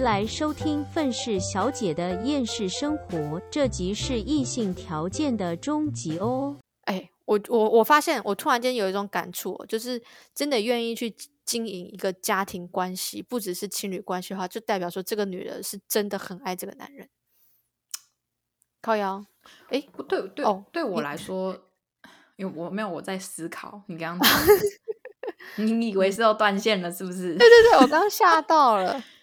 回来收听愤世小姐的厌世生活，这集是异性条件的终极哦。哎，我我我发现，我突然间有一种感触哦，就是真的愿意去经营一个家庭关系，不只是情侣关系的话，就代表说这个女人是真的很爱这个男人。靠腰，哎，不对对哦对我来说，因为我没有我在思考，你刚刚讲 你你以为是要断线了是不是？对对对，我刚刚吓到了。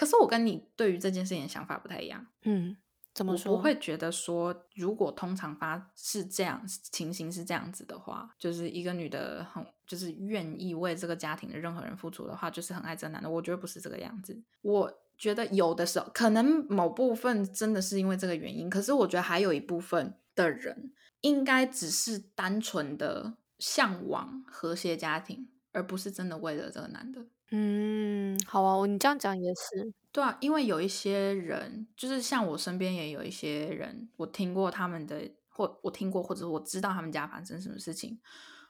可是我跟你对于这件事情的想法不太一样。嗯，怎么我说？不会觉得说，如果通常发是这样情形是这样子的话，就是一个女的很就是愿意为这个家庭的任何人付出的话，就是很爱这个男的。我觉得不是这个样子。我觉得有的时候可能某部分真的是因为这个原因，可是我觉得还有一部分的人应该只是单纯的向往和谐家庭，而不是真的为了这个男的。嗯，好啊，我你这样讲也是。对啊，因为有一些人，就是像我身边也有一些人，我听过他们的，或我听过，或者我知道他们家发生什么事情，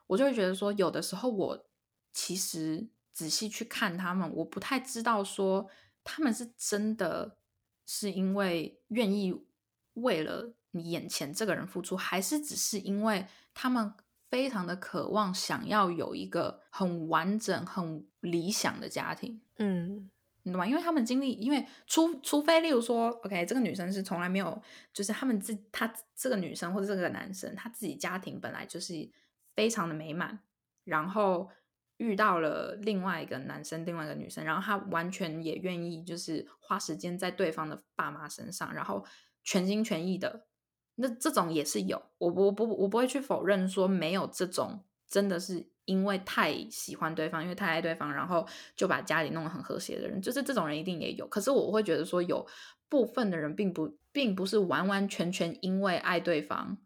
我就会觉得说，有的时候我其实仔细去看他们，我不太知道说他们是真的是因为愿意为了你眼前这个人付出，还是只是因为他们非常的渴望想要有一个很完整、很理想的家庭。嗯你懂吗？因为他们经历，因为除除非，例如说，OK，这个女生是从来没有，就是他们自她这个女生或者这个男生，他自己家庭本来就是非常的美满，然后遇到了另外一个男生，另外一个女生，然后他完全也愿意就是花时间在对方的爸妈身上，然后全心全意的，那这种也是有，我我不我不会去否认说没有这种，真的是因为太喜欢对方，因为太爱对方，然后就把家里弄得很和谐的人，就是这种人一定也有。可是我会觉得说，有部分的人并不并不是完完全全因为爱对方，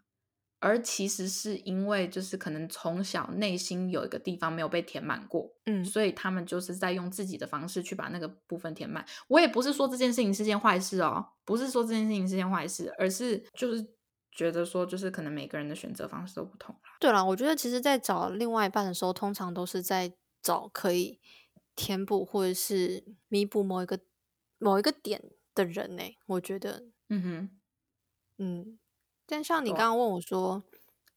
而其实是因为就是可能从小内心有一个地方没有被填满过，嗯所以他们就是在用自己的方式去把那个部分填满。我也不是说这件事情是件坏事哦，不是说这件事情是件坏事，而是就是觉得说，就是可能每个人的选择方式都不同啦。对了，我觉得其实，在找另外一半的时候，通常都是在找可以填补或者是弥补某一个某一个点的人呢。我觉得，嗯哼，嗯，但像你刚刚问我说，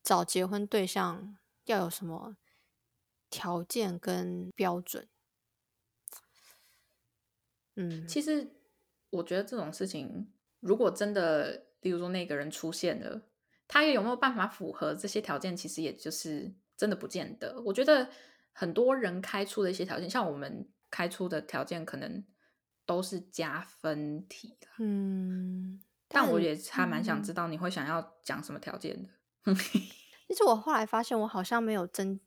找结婚对象要有什么条件跟标准？嗯，其实我觉得这种事情，如果真的，例如说那个人出现了，他也有没有办法符合这些条件，其实也就是真的不见得。我觉得很多人开出的一些条件，像我们开出的条件，可能都是加分题啦嗯，但我也还蛮想嗯知道你会想要讲什么条件的。其实我后来发现，我好像没有真，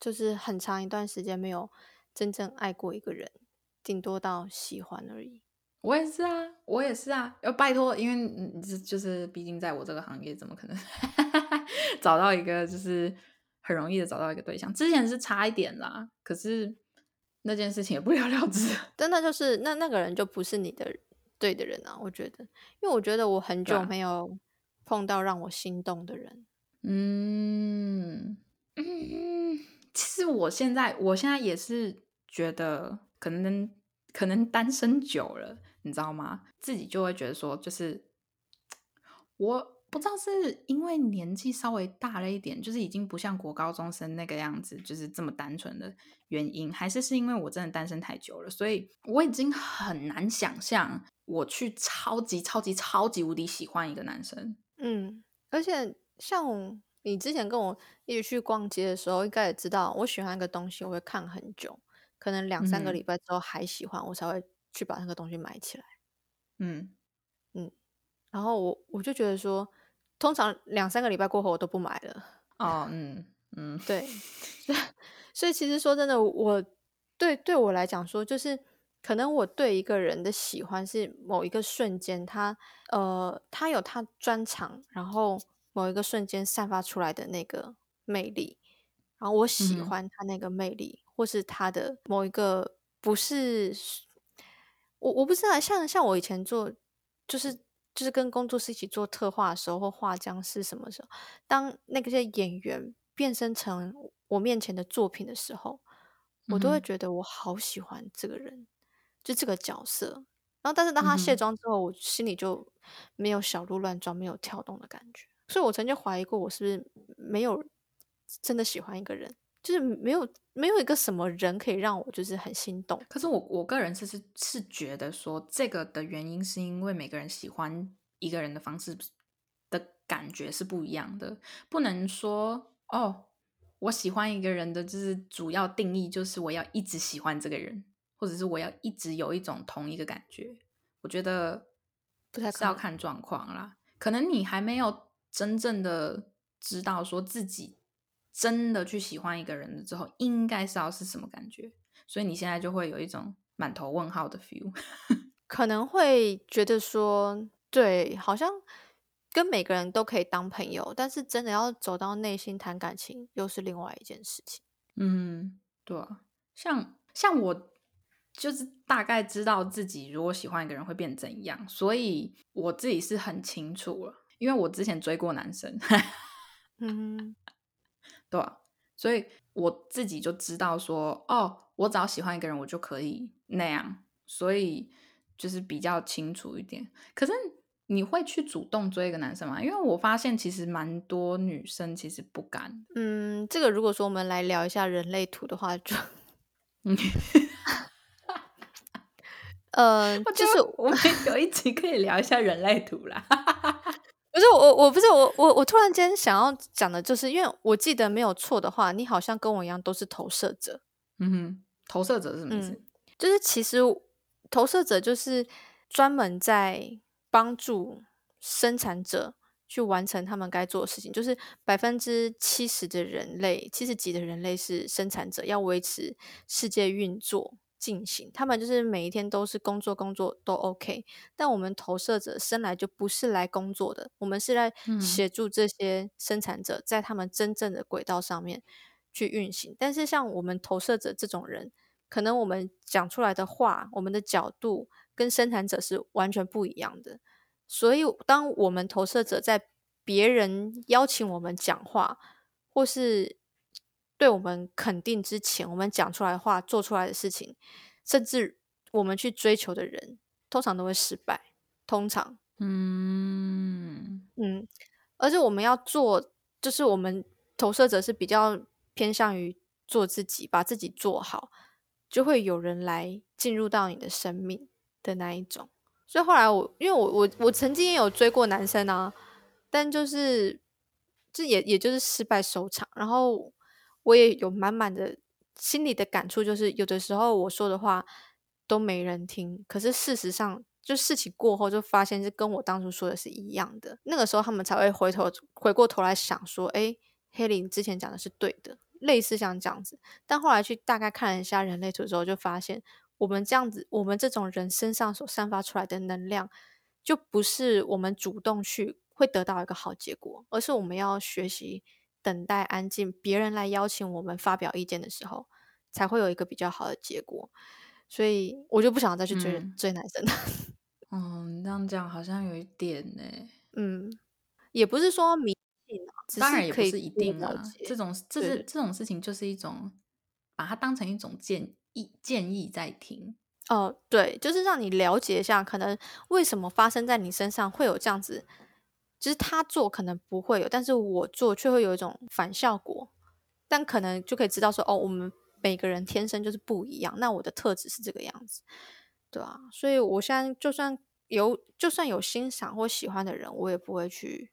就是很长一段时间没有真正爱过一个人，顶多到喜欢而已。我也是啊，我也是啊，要拜托，因为你这就是毕竟在我这个行业，怎么可能 找到一个就是很容易的找到一个对象？之前是差一点啦，可是那件事情也不了了之。真的就是那那个人就不是你的对的人啊，我觉得，因为我觉得我很久没有碰到让我心动的人。嗯嗯，其实我现在我现在也是觉得可能可能单身久了，你知道吗？自己就会觉得说，就是我不知道是因为年纪稍微大了一点，就是已经不像国高中生那个样子，就是这么单纯的原因，还是是因为我真的单身太久了，所以我已经很难想象我去超级超级超级无敌喜欢一个男生。嗯，而且像你之前跟我一起去逛街的时候，应该也知道，我喜欢一个东西，我会看很久，可能两三个礼拜之后还喜欢，我才会去把那个东西买起来。嗯嗯，然后我我就觉得说，通常两三个礼拜过后我都不买了。哦，嗯嗯，对，所以其实说真的，我对对我来讲说，就是可能我对一个人的喜欢是某一个瞬间，他呃，他有他专长，然后某一个瞬间散发出来的那个魅力，然后我喜欢他那个魅力，或是他的某一个不是我我不知道，像像我以前做就是。就是跟工作室一起做特化的时候，或画僵尸什么时候，当那个些演员变身成我面前的作品的时候，我都会觉得我好喜欢这个人，就这个角色。然后但是当他卸妆之后，我心里就没有小鹿乱撞、没有跳动的感觉。所以我曾经怀疑过，我是不是没有真的喜欢一个人，就是没有没有一个什么人可以让我就是很心动。可是我我个人是是是觉得说，这个的原因是因为每个人喜欢一个人的方式的感觉是不一样的，不能说哦，我喜欢一个人的就是主要定义就是我要一直喜欢这个人，或者是我要一直有一种同一个感觉。我觉得不太是要看状况啦，可能你还没有真正的知道说自己真的去喜欢一个人了之后，应该是要是什么感觉，所以你现在就会有一种满头问号的 feel。可能会觉得说，对，好像跟每个人都可以当朋友，但是真的要走到内心谈感情，又是另外一件事情。嗯，对啊，像像我就是大概知道自己如果喜欢一个人会变怎样，所以我自己是很清楚了，因为我之前追过男生，嗯对啊，所以我自己就知道说，哦，我只要喜欢一个人，我就可以那样，所以就是比较清楚一点。可是你会去主动追一个男生吗？因为我发现其实蛮多女生其实不敢。嗯，这个如果说我们来聊一下人类图的话，就嗯，呃，就就是是我们有一集可以聊一下人类图啦。不是我，我不是我，我我突然间想要讲的就是，因为我记得没有错的话，你好像跟我一样都是投射者，嗯哼，投射者是什么意思？嗯，就是其实投射者就是专门在帮助生产者去完成他们该做的事情，就是百分之七十的人类，七十几的人类是生产者，要维持世界运作进行，他们就是每一天都是工作工作都 OK，但我们投射者生来就不是来工作的，我们是来嗯协助这些生产者在他们真正的轨道上面去运行。但是像我们投射者这种人，可能我们讲出来的话，我们的角度跟生产者是完全不一样的。所以，当我们投射者在别人邀请我们讲话，或是对我们肯定之前，我们讲出来的话、做出来的事情，甚至我们去追求的人，通常都会失败。通常，嗯嗯，而且我们要做，就是我们投射者是比较偏向于做自己，把自己做好，就会有人来进入到你的生命的那一种。所以后来我，因为我我我曾经也有追过男生啊，但就是这也也就是失败收场。然后我也有满满的心里的感触，就是有的时候我说的话都没人听，可是事实上，就事情过后就发现是跟我当初说的是一样的。那个时候他们才会回头回过头来想说，哎，黑林之前讲的是对的，类似像这样子。但后来去大概看了一下人类图之后，就发现我们这样子，我们这种人身上所散发出来的能量，就不是我们主动去会得到一个好结果，而是我们要学习等待安静，别人来邀请我们发表意见的时候，才会有一个比较好的结果。所以我就不想再去追、嗯追男生。哦，你这样讲好像有一点呢。嗯，也不是说迷信当然也不是一可以多定啊，这种这是这种事情就是一种把它当成一种建议建议在听。哦，对，就是让你了解一下，可能为什么发生在你身上会有这样子，就是他做可能不会有，但是我做却会有一种反效果，但可能就可以知道说，哦，我们每个人天生就是不一样，那我的特质是这个样子，对啊，所以我现在就算有就算有欣赏或喜欢的人，我也不会去。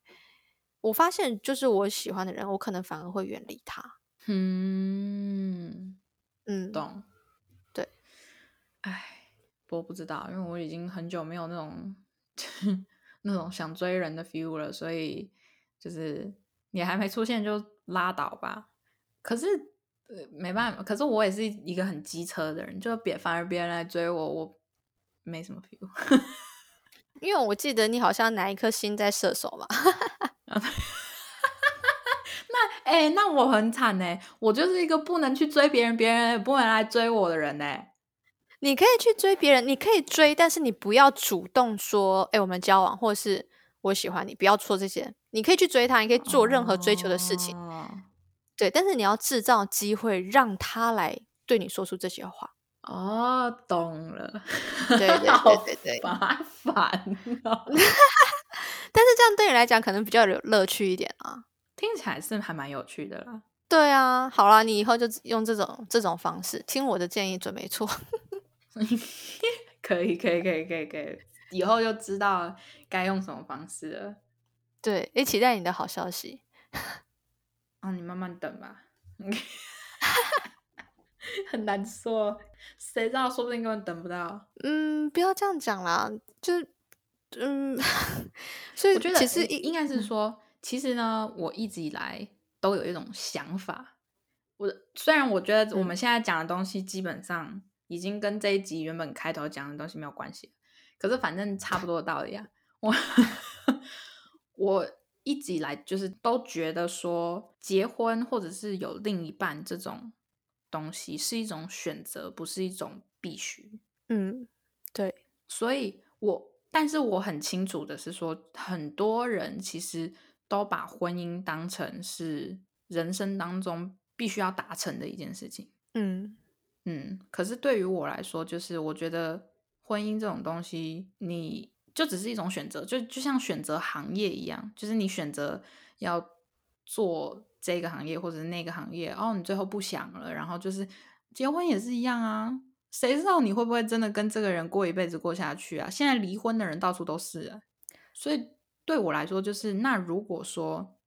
我发现，就是我喜欢的人，我可能反而会远离他。嗯，嗯，懂。对，哎，我不知道，因为我已经很久没有那种那种想追人的 feel 了，所以就是你还没出现就拉倒吧。可是呃没办法，可是我也是一个很机车的人，就别反而别人来追我，我没什么 feel。因为我记得你好像哪一颗星在射手嘛。那哎、欸那我很惨呢，我就是一个不能去追别人，别人也不能来追我的人呢。你可以去追别人，你可以追，但是你不要主动说，哎、我们交往，或是我喜欢你，不要说这些。你可以去追他，你可以做任何追求的事情，哦对，但是你要制造机会让他来对你说出这些话。哦，懂了。对对 好对对对。麻烦哦，但是这样对你来讲可能比较有乐趣一点啊。听起来是还蛮有趣的啦。对啊，好啦，你以后就用这种这种方式，听我的建议准没错。可以，可以，可以，可以，可以，以后就知道该用什么方式了。对，也期待你的好消息。啊，你慢慢等吧。很难说，谁知道？说不定根本等不到。嗯，不要这样讲啦，就嗯，所以我觉得其实应应该是说，其实呢，我一直以来都有一种想法。我虽然我觉得我们现在讲的东西基本上已经跟这一集原本开头讲的东西没有关系，可是反正差不多的道理啊。我我一直以来就是都觉得说，结婚或者是有另一半这种东西是一种选择，不是一种必须。嗯，对，所以我，但是我很清楚的是说，很多人其实都把婚姻当成是人生当中必须要达成的一件事情。嗯嗯，可是对于我来说，就是我觉得婚姻这种东西，你就只是一种选择，就就像选择行业一样，就是你选择要做这个行业或者那个行业，哦，你最后不想了，然后就是结婚也是一样啊，谁知道你会不会真的跟这个人过一辈子过下去啊？现在离婚的人到处都是，所以对我来说，就是那如果说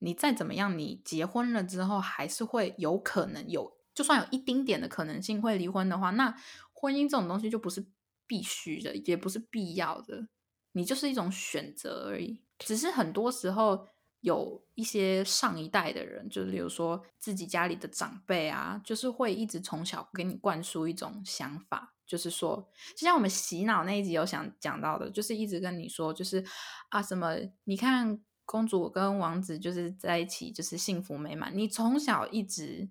你再怎么样，你结婚了之后还是会有可能有，就算有一丁点的可能性会离婚的话，那婚姻这种东西就不是必须的，也不是必要的，你就是一种选择而已。只是很多时候有一些上一代的人，就例如说自己家里的长辈啊，就是会一直从小给你灌输一种想法，就是说，就像我们洗脑那一集有想讲到的，就是一直跟你说，就是啊什么，你看公主跟王子就是在一起就是幸福美满，你从小一直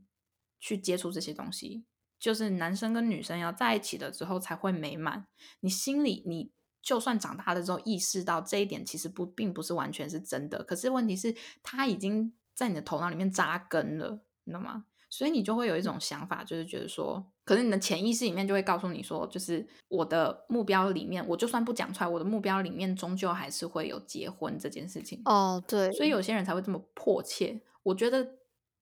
去接触这些东西，就是男生跟女生要在一起了之后才会美满，你心里你。就算长大了之后意识到这一点，其实不并不是完全是真的。可是问题是，他已经在你的头脑里面扎根了，你知道吗？所以你就会有一种想法，就是觉得说，可是你的潜意识里面就会告诉你说，就是我的目标里面，我就算不讲出来，我的目标里面终究还是会有结婚这件事情。哦，对，所以有些人才会这么迫切。我觉得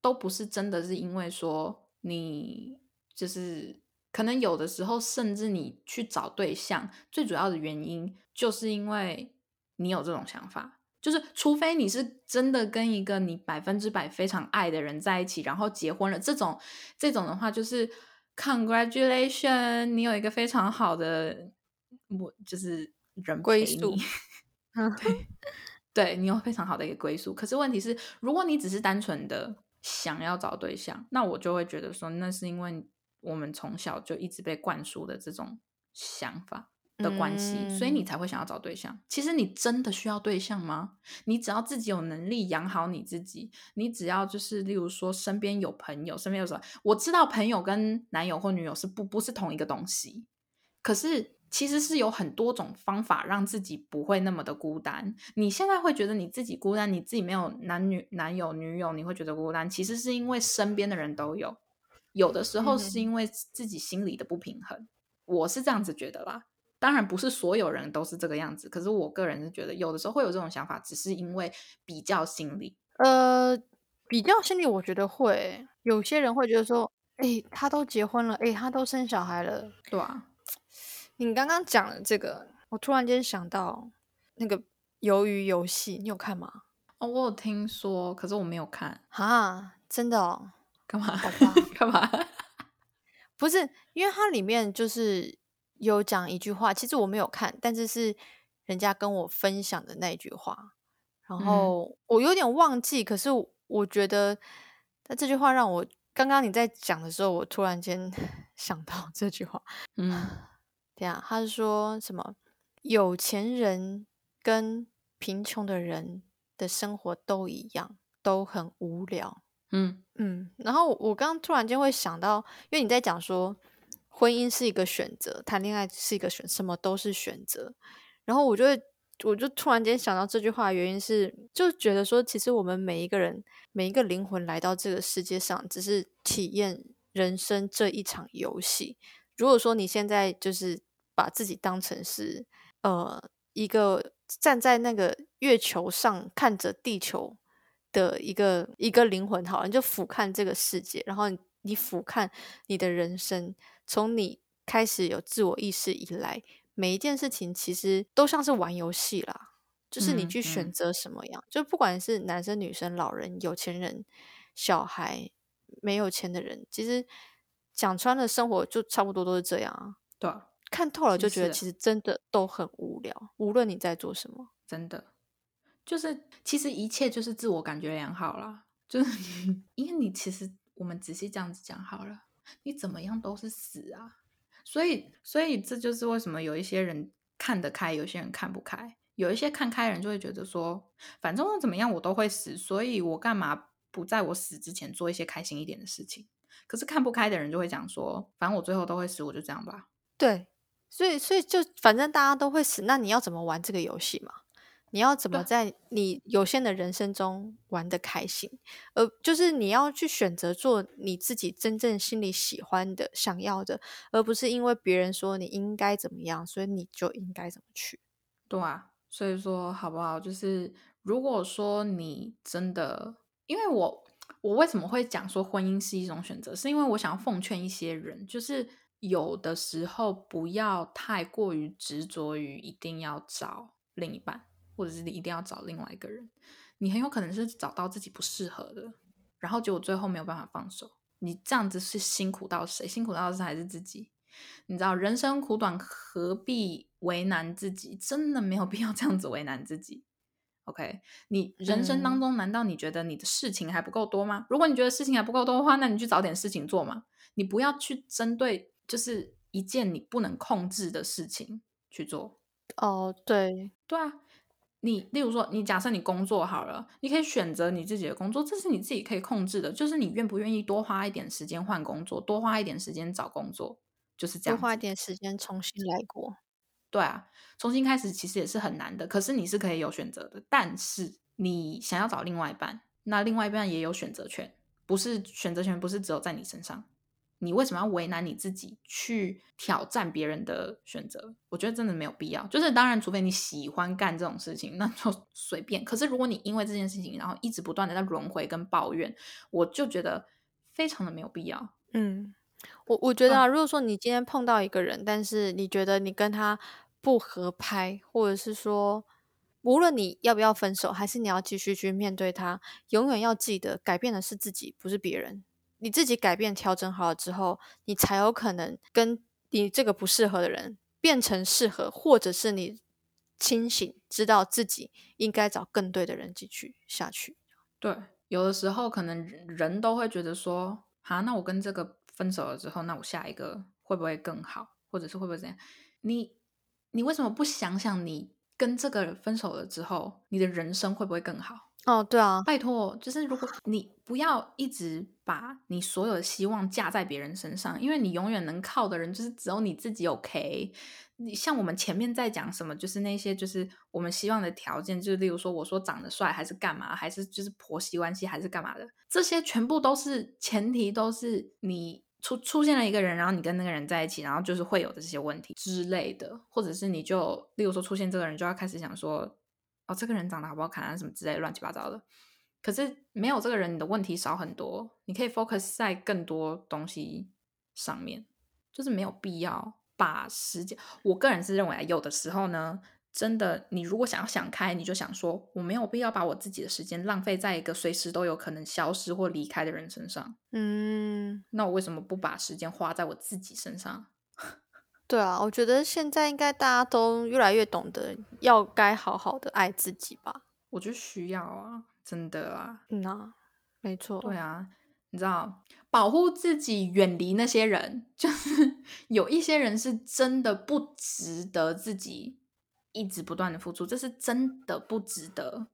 都不是真的是因为说你就是。可能有的时候，甚至你去找对象，最主要的原因就是因为你有这种想法，就是除非你是真的跟一个你百分之百非常爱的人在一起，然后结婚了，这种这种的话，就是 congratulation，你有一个非常好的我就是人归陪宿你，对，对你有非常好的一个归宿。可是问题是，如果你只是单纯的想要找对象，那我就会觉得说，那是因为。我们从小就一直被灌输的这种想法的关系，嗯所以你才会想要找对象。其实你真的需要对象吗？你只要自己有能力养好你自己，你只要就是例如说身边有朋友，身边有什么？我知道朋友跟男友或女友是不不是同一个东西，可是其实是有很多种方法让自己不会那么的孤单。你现在会觉得你自己孤单，你自己没有男女男友女友，你会觉得孤单，其实是因为身边的人都有。有的时候是因为自己心里的不平衡，我是这样子觉得啦。当然不是所有人都是这个样子，可是我个人是觉得有的时候会有这种想法，只是因为比较心理。呃，比较心理，我觉得会有些人会觉得说，哎、他都结婚了，哎、他都生小孩了。对啊，你刚刚讲的这个，我突然间想到那个鱿鱼游戏，你有看吗？哦，我有听说，可是我没有看，啊，真的哦，干嘛？干嘛？不是，因为它里面就是有讲一句话，其实我没有看，但是是人家跟我分享的那一句话，然嗯后我有点忘记，可是我我觉得，但这句话让我刚刚你在讲的时候，我突然间 想到这句话，嗯对啊，他是说什么有钱人跟贫穷的人的生活都一样，都很无聊。嗯嗯，然后我刚刚突然间会想到，因为你在讲说婚姻是一个选择，谈恋爱是一个选，什么都是选择。然后我就会，我就突然间想到这句话，的原因是就觉得说，其实我们每一个人，每一个灵魂来到这个世界上，只是体验人生这一场游戏。如果说你现在就是把自己当成是呃一个站在那个月球上看着地球的一个一个灵魂，好了，你就俯瞰这个世界，然后你你俯瞰你的人生，从你开始有自我意识以来，每一件事情其实都像是玩游戏啦，就是你嗯去选嗯。择什么样，就不管是男生、女生、老人、有钱人、小孩、没有钱的人，其实讲穿了，生活就差不多都是这样啊。对啊，看透了，就觉得其实真的都很无聊，无论你在做什么。真的，就是其实一切就是自我感觉良好啦，就是你 因为你其实我们仔细这样子讲好了，你怎么样都是死啊，所以所以这就是为什么有一些人看得开，有些人看不开，有一些看开的人就会觉得说，反正我怎么样我都会死，所以我干嘛不在我死之前做一些开心一点的事情？可是看不开的人就会讲说，反正我最后都会死，我就这样吧。对，所以所以就反正大家都会死，那你要怎么玩这个游戏嘛？你要怎么在你有限的人生中玩的开心？呃，就是你要去选择做你自己真正心里喜欢的、想要的，而不是因为别人说你应该怎么样，所以你就应该怎么去。对啊，所以说好不好？就是如果说你真的，因为我我为什么会讲说婚姻是一种选择，是因为我想要奉劝一些人，就是有的时候不要太过于执着于一定要找另一半，或者是你一定要找另外一个人，你很有可能是找到自己不适合的，然后结果最后没有办法放手，你这样子是辛苦到谁？辛苦到的是还是自己。你知道人生苦短，何必为难自己？真的没有必要这样子为难自己。OK，你人生当嗯中难道你觉得你的事情还不够多吗？如果你觉得事情还不够多的话，那你去找点事情做嘛。你不要去针对就是一件你不能控制的事情去做。哦，对，对啊，你例如说，你假设你工作好了，你可以选择你自己的工作，这是你自己可以控制的，就是你愿不愿意多花一点时间换工作，多花一点时间找工作，就是这样。多花一点时间重新来过。对啊，重新开始其实也是很难的，可是你是可以有选择的。但是你想要找另外一半，那另外一半也有选择权，不是选择权不是只有在你身上。你为什么要为难你自己去挑战别人的选择？我觉得真的没有必要。就是当然，除非你喜欢干这种事情，那就随便。可是如果你因为这件事情，然后一直不断的在轮回跟抱怨，我就觉得非常的没有必要。嗯，我我觉得嗯啊，如果说你今天碰到一个人，但是你觉得你跟他不合拍，或者是说，无论你要不要分手，还是你要继续去面对他，永远要记得，改变的是自己，不是别人。你自己改变、调整好了之后，你才有可能跟你这个不适合的人变成适合，或者是你清醒，知道自己应该找更对的人继续下去。对，有的时候可能人都会觉得说，哈，那我跟这个分手了之后，那我下一个会不会更好，或者是会不会怎样？你你为什么不想想，你跟这个人分手了之后，你的人生会不会更好？哦，对啊，拜托，就是如果你不要一直把你所有的希望架在别人身上，因为你永远能靠的人就是只有你自己。OK，你像我们前面在讲什么，就是那些就是我们希望的条件，就是例如说我说长得帅，还是干嘛，还是就是婆媳关系，还是干嘛的，这些全部都是前提，都是你出出现了一个人，然后你跟那个人在一起，然后就是会有的这些问题之类的，或者是你就例如说出现这个人，就要开始想说。哦，这个人长得好不好看啊，什么之类的乱七八糟的。可是没有这个人，你的问题少很多，你可以 focus 在更多东西上面，就是没有必要把时间。我个人是认为啊，有的时候呢，真的，你如果想要想开，你就想说，我没有必要把我自己的时间浪费在一个随时都有可能消失或离开的人身上。嗯，那我为什么不把时间花在我自己身上？对啊，我觉得现在应该大家都越来越懂得要该好好的爱自己吧。我就需要啊，真的啊，嗯啊，没错。对啊，你知道，保护自己，远离那些人，就是有一些人是真的不值得自己一直不断的付出，这是真的不值得。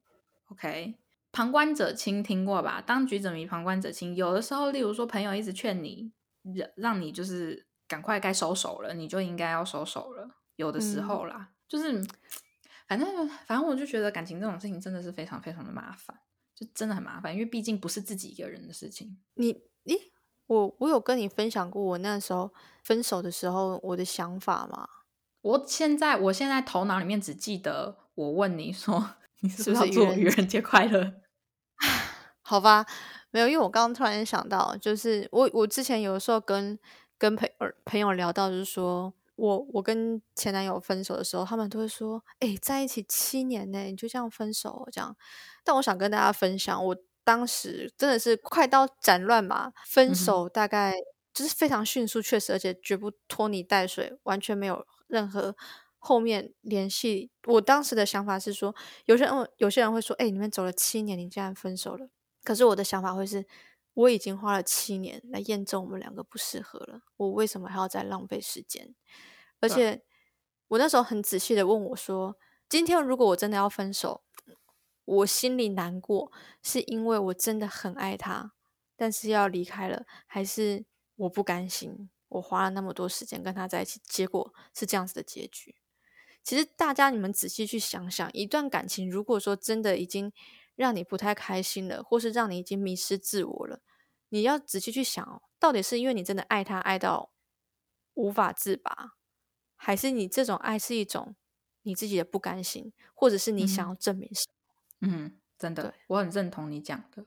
OK，旁观者清听过吧？当局者迷，旁观者清。有的时候，例如说朋友一直劝你，让让你就是赶快该收手了，你就应该要收手了。有的时嗯候啦，就是 反正反正我就觉得感情这种事情真的是非常非常的麻烦。就真的很麻烦，因为毕竟不是自己一个人的事情。你，咦，我我有跟你分享过我那时候分手的时候我的想法吗？我现在我现在头脑里面只记得我问你说 你是不是要祝我愚人节快乐？好吧，没有，因为我刚刚突然想到，就是我我之前有的时候跟跟朋友朋友聊到，就是说我我跟前男友分手的时候，他们都会说，哎、在一起七年呢，你就这样分手哦这样。但我想跟大家分享，我当时真的是快刀斩乱麻，嗯分手大概就是非常迅速，确实，而且绝不拖泥带水，完全没有任何后面联系。我当时的想法是说，有些人有些人会说，哎、你们走了七年，你竟然分手了。可是我的想法会是，我已经花了七年来验证我们两个不适合了，我为什么还要再浪费时间？而且我那时候很仔细的问我说，今天如果我真的要分手，我心里难过，是因为我真的很爱他，但是要离开了，还是我不甘心？我花了那么多时间跟他在一起，结果是这样子的结局。其实大家你们仔细去想想，一段感情如果说真的已经让你不太开心了，或是让你已经迷失自我了，你要仔细去想哦，到底是因为你真的爱他爱到无法自拔，还是你这种爱是一种你自己的不甘心，或者是你想嗯要证明什么？嗯，真的，我很认同你讲的。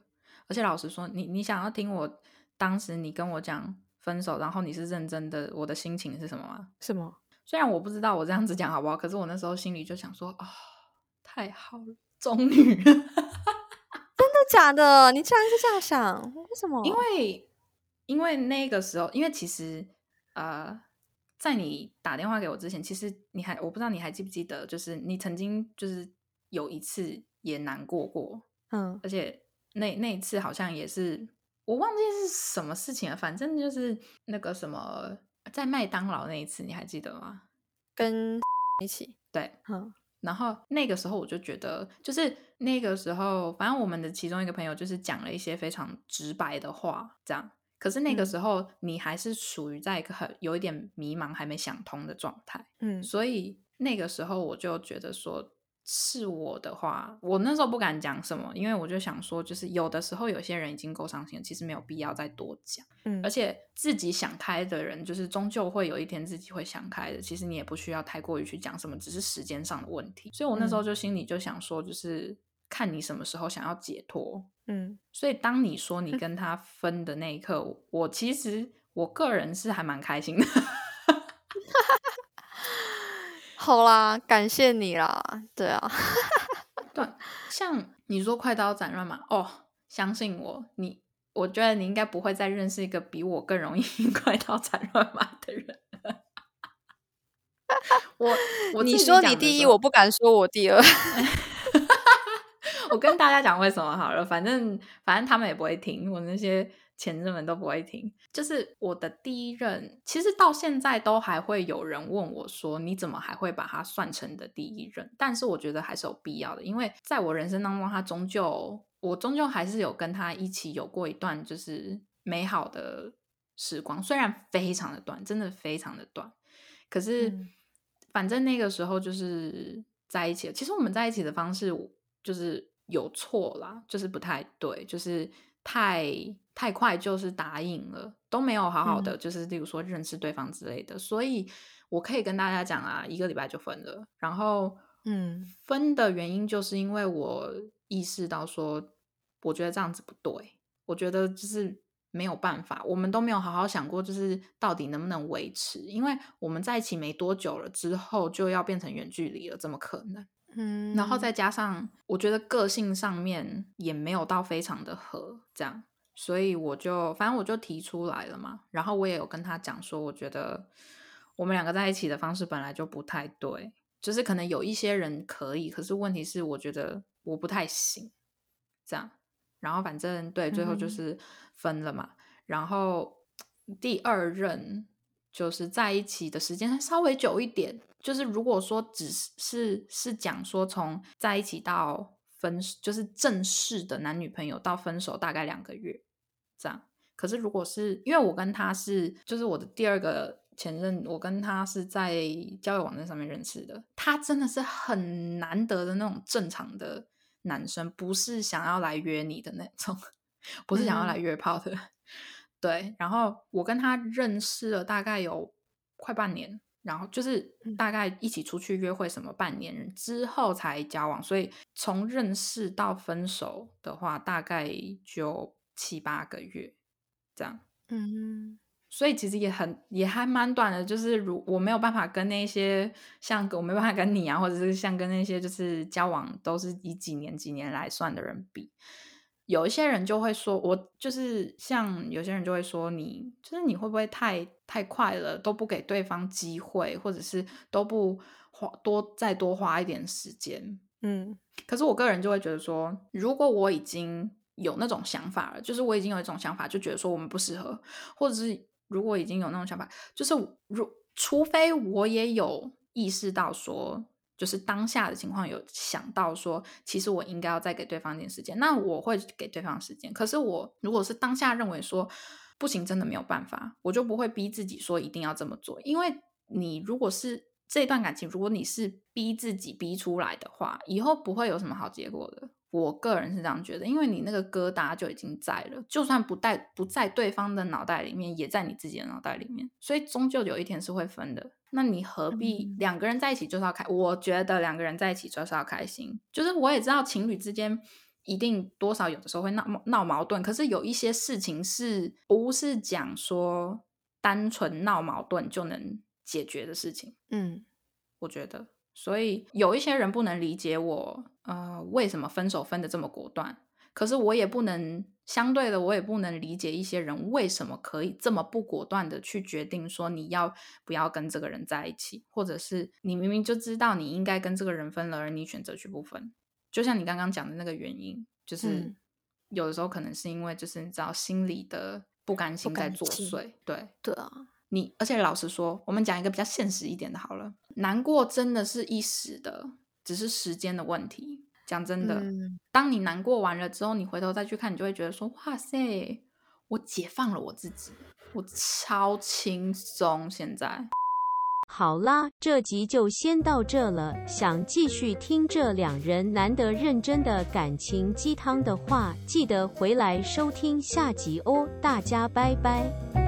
而且老实说，你你想要听我当时你跟我讲分手，然后你是认真的，我的心情是什么吗？什么？虽然我不知道我这样子讲好不好，可是我那时候心里就想说，哦，太好了，终于，真的假的？你竟然是这样想？为什么？因为因为那个时候，因为其实呃，在你打电话给我之前，其实你还我不知道你还记不记得，就是你曾经就是有一次也难过过，嗯而且那那一次好像也是我忘记是什么事情了，反正就是那个什么在麦当劳那一次，你还记得吗？跟 一起，对，嗯然后那个时候我就觉得，就是那个时候，反正我们的其中一个朋友就是讲了一些非常直白的话，这样。可是那个嗯时候你还是属于在一个很有一点迷茫、还没想通的状态，嗯所以那个时候我就觉得说，是我的话，我那时候不敢讲什么，因为我就想说，就是有的时候有些人已经够伤心了，其实没有必要再多讲。嗯，而且自己想开的人，就是终究会有一天自己会想开的。其实你也不需要太过于去讲什么，只是时间上的问题。所以我那时候嗯就心里就想说，就是看你什么时候想要解脱。嗯所以当你说你跟他分的那一刻，我我其实我个人是还蛮开心的。好啦，感谢你啦，对啊，对，像你说快刀斩乱麻，哦，相信我，你我觉得你应该不会再认识一个比我更容易 快刀斩乱麻的人了。我 我你说你第一，我不敢说我第二。我跟大家讲为什么好了，反正反正他们也不会听，我那些前任们都不会听。就是我的第一任，其实到现在都还会有人问我说，你怎么还会把他算成你的第一任？但是我觉得还是有必要的，因为在我人生当中，他终究我终究还是有跟他一起有过一段就是美好的时光，虽然非常的短，真的非常的短，可是。嗯反正那个时候就是在一起了。其实我们在一起的方式就是有错啦，就是不太对，就是太太快就是答应了，都没有好好的，嗯就是例如说认识对方之类的。所以我可以跟大家讲啊，一个礼拜就分了。然后，嗯分的原因就是因为我意识到说，我觉得这样子不对，我觉得就是没有办法，我们都没有好好想过，就是到底能不能维持，因为我们在一起没多久了之后就要变成远距离了，怎么可能？嗯，然后再加上我觉得个性上面也没有到非常的合，这样，所以我就反正我就提出来了嘛，然后我也有跟他讲说，我觉得我们两个在一起的方式本来就不太对，就是可能有一些人可以，可是问题是我觉得我不太行，这样，然后反正对，最后就嗯。是分了嘛，然后第二任就是在一起的时间稍微久一点，就是如果说只是是是讲说从在一起到分，就是正式的男女朋友到分手大概两个月这样。可是如果是因为我跟他是就是我的第二个前任，我跟他是在交友网站上面认识的，他真的是很难得的那种正常的男生，不是想要来约你的那种，不是想要来约炮的。对，然后我跟他认识了大概有快半年，然后就是大概一起出去约会什么半年之后才交往，所以从认识到分手的话，大概就七八个月这样。嗯，所以其实也很也还蛮短的，就是如我没有办法跟那些像我没办法跟你啊，或者是像跟那些就是交往都是以几年几年来算的人比。有一些人就会说，我就是像有些人就会说，你就是你会不会太太快了，都不给对方机会，或者是都不花多再多花一点时间。嗯，可是我个人就会觉得说，如果我已经有那种想法了，就是我已经有一种想法，就觉得说我们不适合，或者是如果已经有那种想法，就是如除非我也有意识到说。就是当下的情况有想到说，其实我应该要再给对方一点时间，那我会给对方时间。可是我如果是当下认为说不行，真的没有办法，我就不会逼自己说一定要这么做。因为你如果是这段感情，如果你是逼自己逼出来的话，以后不会有什么好结果的。我个人是这样觉得，因为你那个疙瘩就已经在了，就算不带不在对方的脑袋里面，也在你自己的脑袋里面，所以终究有一天是会分的。那你何必两个人在一起就是要开？我觉得两个人在一起就是要开心。就是我也知道情侣之间一定多少有的时候会闹闹矛盾，可是有一些事情是不是讲说单纯闹矛盾就能解决的事情？嗯，我觉得。所以有一些人不能理解我，呃，为什么分手分的这么果断？可是我也不能相对的，我也不能理解一些人为什么可以这么不果断的去决定说你要不要跟这个人在一起，或者是你明明就知道你应该跟这个人分了，而你选择去不分。就像你刚刚讲的那个原因，就是有的时候可能是因为就是你知道心里的不甘心在作祟。对对啊。你而且老实说，我们讲一个比较现实一点的，好了，难过真的是一时的，只是时间的问题。讲真的，当你难过完了之后，你回头再去看，你就会觉得说，哇塞，我解放了我自己，我超轻松。现在好啦，这集就先到这了。想继续听这两人难得认真的感情鸡汤的话，记得回来收听下集哦。大家拜拜。